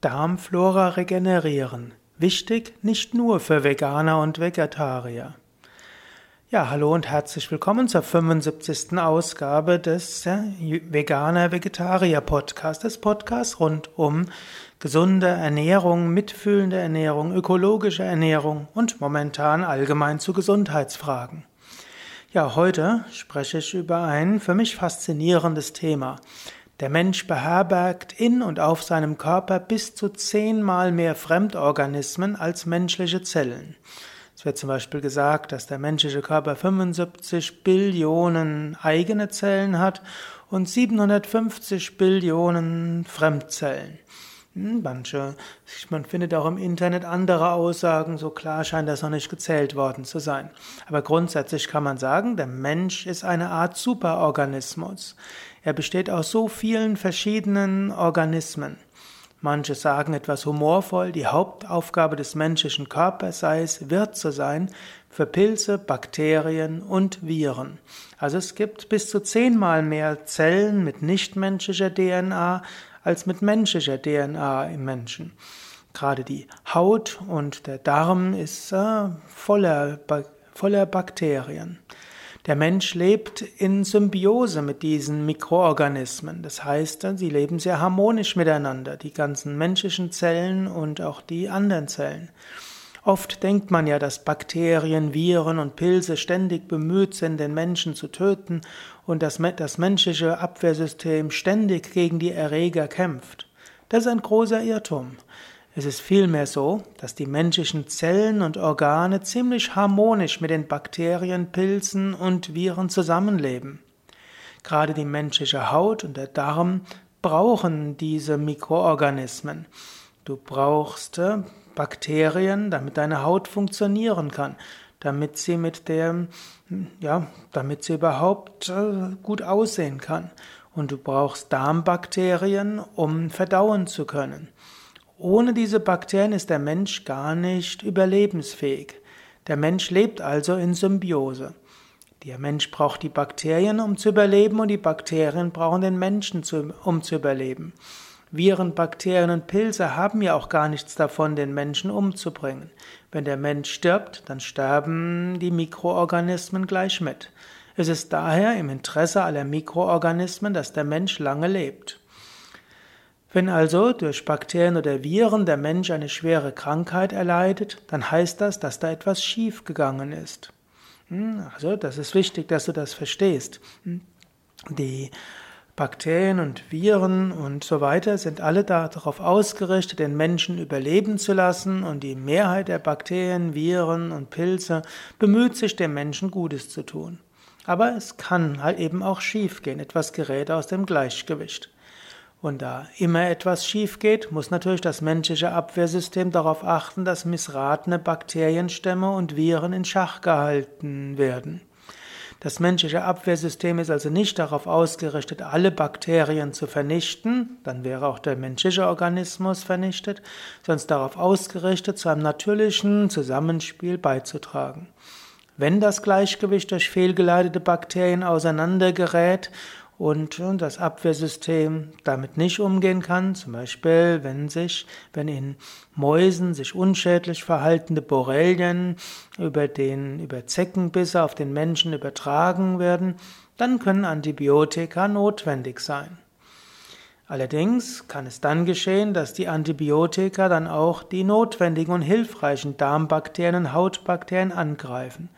Darmflora regenerieren. Wichtig nicht nur für Veganer und Vegetarier. Ja, hallo und herzlich willkommen zur 75. Ausgabe des Veganer-Vegetarier-Podcasts, des Podcasts rund um gesunde Ernährung, mitfühlende Ernährung, ökologische Ernährung und momentan allgemein zu Gesundheitsfragen. Ja, heute spreche ich über ein für mich faszinierendes Thema. Der Mensch beherbergt in und auf seinem Körper bis zu zehnmal mehr Fremdorganismen als menschliche Zellen. Es wird zum Beispiel gesagt, dass der menschliche Körper 75 Billionen eigene Zellen hat und 750 Billionen Fremdzellen. Hm, manche, man findet auch im Internet andere Aussagen, so klar scheint das noch nicht gezählt worden zu sein. Aber grundsätzlich kann man sagen, der Mensch ist eine Art Superorganismus. Er besteht aus so vielen verschiedenen Organismen. Manche sagen etwas humorvoll, die Hauptaufgabe des menschlichen Körpers sei es, Wirt zu sein für Pilze, Bakterien und Viren. Also es gibt bis zu zehnmal mehr Zellen mit nichtmenschlicher DNA als mit menschlicher DNA im Menschen. Gerade die Haut und der Darm ist äh, voller, voller Bakterien. Der Mensch lebt in Symbiose mit diesen Mikroorganismen. Das heißt, sie leben sehr harmonisch miteinander, die ganzen menschlichen Zellen und auch die anderen Zellen. Oft denkt man ja, dass Bakterien, Viren und Pilze ständig bemüht sind, den Menschen zu töten und dass das menschliche Abwehrsystem ständig gegen die Erreger kämpft. Das ist ein großer Irrtum. Es ist vielmehr so, dass die menschlichen Zellen und Organe ziemlich harmonisch mit den Bakterien, Pilzen und Viren zusammenleben. Gerade die menschliche Haut und der Darm brauchen diese Mikroorganismen. Du brauchst äh, Bakterien, damit deine Haut funktionieren kann, damit sie mit der, ja, damit sie überhaupt äh, gut aussehen kann. Und du brauchst Darmbakterien, um verdauen zu können. Ohne diese Bakterien ist der Mensch gar nicht überlebensfähig. Der Mensch lebt also in Symbiose. Der Mensch braucht die Bakterien, um zu überleben, und die Bakterien brauchen den Menschen, um zu überleben. Viren, Bakterien und Pilze haben ja auch gar nichts davon, den Menschen umzubringen. Wenn der Mensch stirbt, dann sterben die Mikroorganismen gleich mit. Es ist daher im Interesse aller Mikroorganismen, dass der Mensch lange lebt. Wenn also durch Bakterien oder Viren der Mensch eine schwere Krankheit erleidet, dann heißt das, dass da etwas schief gegangen ist. Hm, also, das ist wichtig, dass du das verstehst. Hm, die Bakterien und Viren und so weiter sind alle darauf ausgerichtet, den Menschen überleben zu lassen und die Mehrheit der Bakterien, Viren und Pilze bemüht sich, dem Menschen Gutes zu tun. Aber es kann halt eben auch schief gehen, etwas gerät aus dem Gleichgewicht. Und da immer etwas schief geht, muss natürlich das menschliche Abwehrsystem darauf achten, dass missratene Bakterienstämme und Viren in Schach gehalten werden. Das menschliche Abwehrsystem ist also nicht darauf ausgerichtet, alle Bakterien zu vernichten, dann wäre auch der menschliche Organismus vernichtet, sondern darauf ausgerichtet, zu einem natürlichen Zusammenspiel beizutragen. Wenn das Gleichgewicht durch fehlgeleitete Bakterien auseinandergerät und das Abwehrsystem damit nicht umgehen kann, zum Beispiel wenn sich, wenn in Mäusen sich unschädlich verhaltende Borrelien über den, über Zeckenbisse auf den Menschen übertragen werden, dann können Antibiotika notwendig sein. Allerdings kann es dann geschehen, dass die Antibiotika dann auch die notwendigen und hilfreichen Darmbakterien und Hautbakterien angreifen.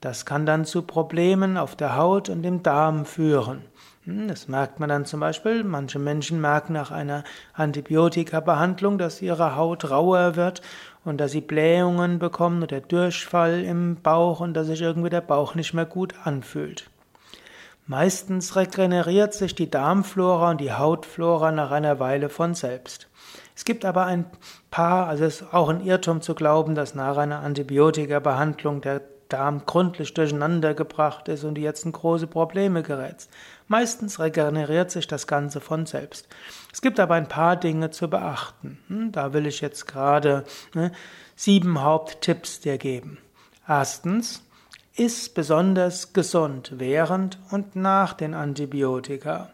Das kann dann zu Problemen auf der Haut und im Darm führen. Hm, das merkt man dann zum Beispiel. Manche Menschen merken nach einer Antibiotika-Behandlung, dass ihre Haut rauer wird und dass sie Blähungen bekommen oder Durchfall im Bauch und dass sich irgendwie der Bauch nicht mehr gut anfühlt. Meistens regeneriert sich die Darmflora und die Hautflora nach einer Weile von selbst. Es gibt aber ein paar, also es ist auch ein Irrtum zu glauben, dass nach einer Antibiotika-Behandlung der Darm gründlich durcheinander gebracht ist und du jetzt in große Probleme gerätst. Meistens regeneriert sich das Ganze von selbst. Es gibt aber ein paar Dinge zu beachten. Hm, da will ich jetzt gerade ne, sieben Haupttipps dir geben. Erstens, iss besonders gesund während und nach den Antibiotika.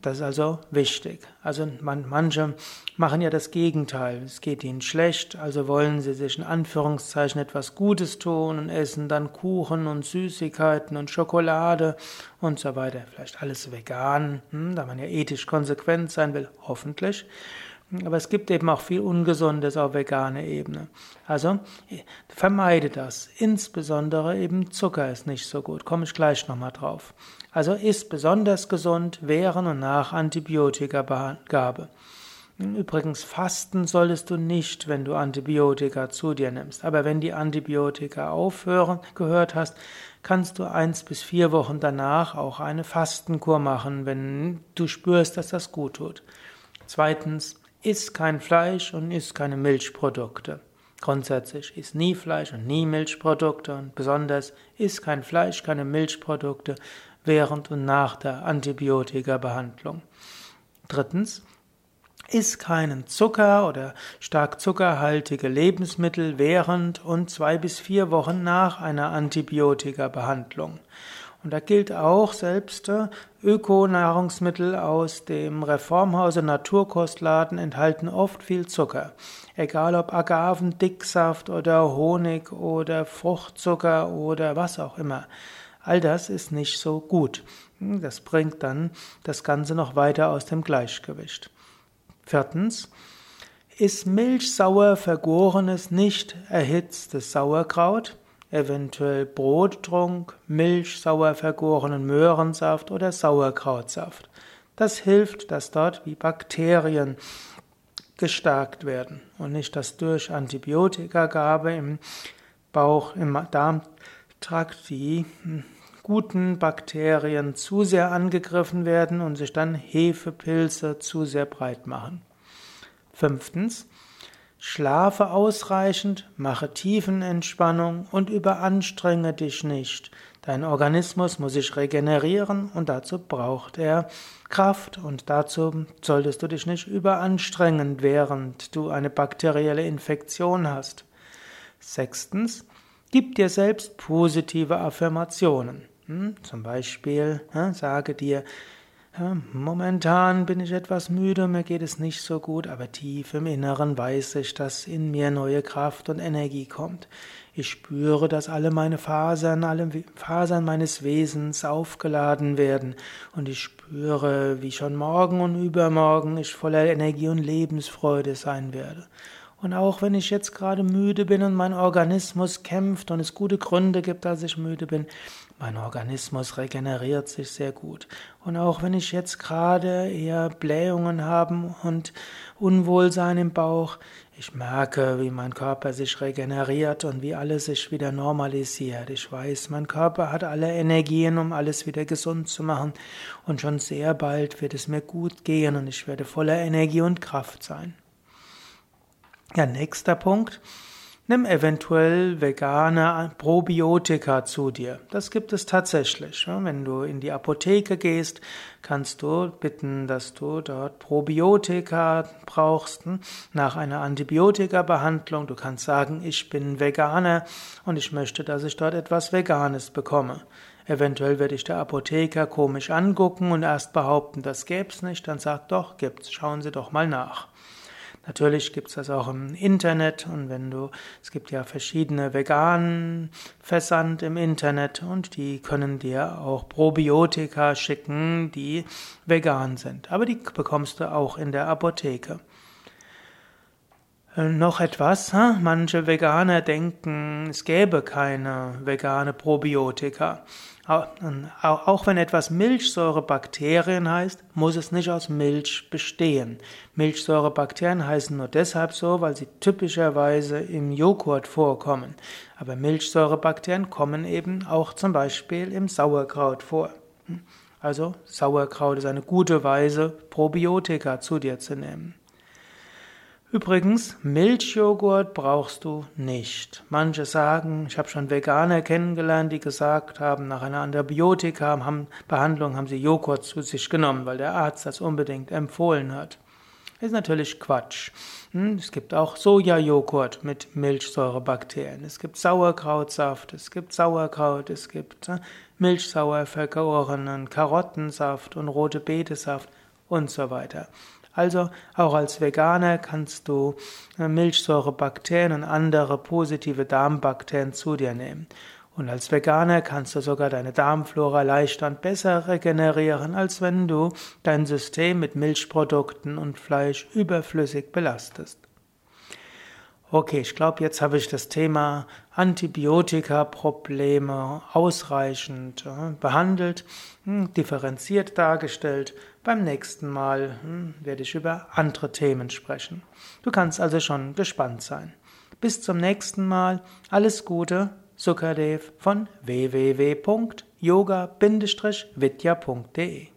Das ist also wichtig. Also man, manche machen ja das Gegenteil. Es geht ihnen schlecht, also wollen sie sich in Anführungszeichen etwas Gutes tun und essen dann Kuchen und Süßigkeiten und Schokolade und so weiter. Vielleicht alles vegan, hm, da man ja ethisch konsequent sein will, hoffentlich. Aber es gibt eben auch viel Ungesundes auf veganer Ebene. Also vermeide das. Insbesondere eben Zucker ist nicht so gut. Komme ich gleich nochmal drauf. Also ist besonders gesund während und nach Antibiotikagabe. Übrigens, fasten solltest du nicht, wenn du Antibiotika zu dir nimmst. Aber wenn die Antibiotika aufhören, gehört hast, kannst du eins bis vier Wochen danach auch eine Fastenkur machen, wenn du spürst, dass das gut tut. Zweitens, Iss kein Fleisch und iss keine Milchprodukte. Grundsätzlich iss nie Fleisch und nie Milchprodukte und besonders iss kein Fleisch, keine Milchprodukte während und nach der Antibiotika-Behandlung. Drittens, iss keinen Zucker oder stark zuckerhaltige Lebensmittel während und zwei bis vier Wochen nach einer Antibiotika-Behandlung. Und da gilt auch, selbst äh, Öko-Nahrungsmittel aus dem Reformhause Naturkostladen enthalten oft viel Zucker. Egal ob Agavendicksaft oder Honig oder Fruchtzucker oder was auch immer. All das ist nicht so gut. Das bringt dann das Ganze noch weiter aus dem Gleichgewicht. Viertens. Ist milchsauer vergorenes, nicht erhitztes Sauerkraut eventuell Brottrunk, Milch, sauer vergorenen Möhrensaft oder Sauerkrautsaft. Das hilft, dass dort wie Bakterien gestärkt werden und nicht, dass durch Antibiotikagabe im Bauch, im Darmtrakt die hm, guten Bakterien zu sehr angegriffen werden und sich dann Hefepilze zu sehr breit machen. Fünftens, Schlafe ausreichend, mache Tiefenentspannung und überanstrenge dich nicht. Dein Organismus muss sich regenerieren und dazu braucht er Kraft und dazu solltest du dich nicht überanstrengen, während du eine bakterielle Infektion hast. Sechstens, gib dir selbst positive Affirmationen. Hm, zum Beispiel hm, sage dir, momentan bin ich etwas müde, mir geht es nicht so gut, aber tief im Inneren weiß ich, dass in mir neue Kraft und Energie kommt. Ich spüre, dass alle meine Fasern, alle Fasern meines Wesens aufgeladen werden und ich spüre, wie schon morgen und übermorgen ich voller Energie und Lebensfreude sein werde. Und auch wenn ich jetzt gerade müde bin und mein Organismus kämpft und es gute Gründe gibt, dass ich müde bin, mein Organismus regeneriert sich sehr gut. Und auch wenn ich jetzt gerade eher Blähungen habe und Unwohlsein im Bauch, ich merke, wie mein Körper sich regeneriert und wie alles sich wieder normalisiert. Ich weiß, mein Körper hat alle Energien, um alles wieder gesund zu machen. Und schon sehr bald wird es mir gut gehen und ich werde voller Energie und Kraft sein. Ja, nächster Punkt. Nimm eventuell vegane Probiotika zu dir. Das gibt es tatsächlich. Wenn du in die Apotheke gehst, kannst du bitten, dass du dort Probiotika brauchst hm, nach einer Antibiotika-Behandlung. Du kannst sagen, ich bin Veganer und ich möchte, dass ich dort etwas Veganes bekomme. Eventuell werde ich der Apotheker komisch angucken und erst behaupten, das gäb's nicht. Dann sagt doch, gibt's. Schauen Sie doch mal nach. Natürlich gibt es das auch im Internet und wenn du, es gibt ja verschiedene veganen Versand im Internet und die können dir auch Probiotika schicken, die vegan sind. Aber die bekommst du auch in der Apotheke. Äh, noch etwas, manche Veganer denken, es gäbe keine vegane Probiotika. Auch wenn etwas Milchsäurebakterien heißt, muss es nicht aus Milch bestehen. Milchsäurebakterien heißen nur deshalb so, weil sie typischerweise im Joghurt vorkommen. Aber Milchsäurebakterien kommen eben auch zum Beispiel im Sauerkraut vor. Also Sauerkraut ist eine gute Weise, Probiotika zu dir zu nehmen. Übrigens, Milchjoghurt brauchst du nicht. Manche sagen, ich habe schon Veganer kennengelernt, die gesagt haben, nach einer Antibiotika-Behandlung haben sie Joghurt zu sich genommen, weil der Arzt das unbedingt empfohlen hat. Ist natürlich Quatsch. Hm, es gibt auch Sojajoghurt mit Milchsäurebakterien. Es gibt Sauerkrautsaft, es gibt Sauerkraut, es gibt äh, milchsauer vergorenen Karottensaft und rote Betesaft und so weiter. Also auch als Veganer kannst du äh, Milchsäurebakterien und andere positive Darmbakterien zu dir nehmen. Und als Veganer kannst du sogar deine Darmflora leichter und besser regenerieren, als wenn du dein System mit Milchprodukten und Fleisch überflüssig belastest. Okay, ich glaube, jetzt habe ich das Thema Antibiotika-Probleme ausreichend äh, behandelt, hm, differenziert dargestellt. Beim nächsten Mal hm, werde ich über andere Themen sprechen. Du kannst also schon gespannt sein. Bis zum nächsten Mal. Alles Gute, Sukadev von www.yoga-vidya.de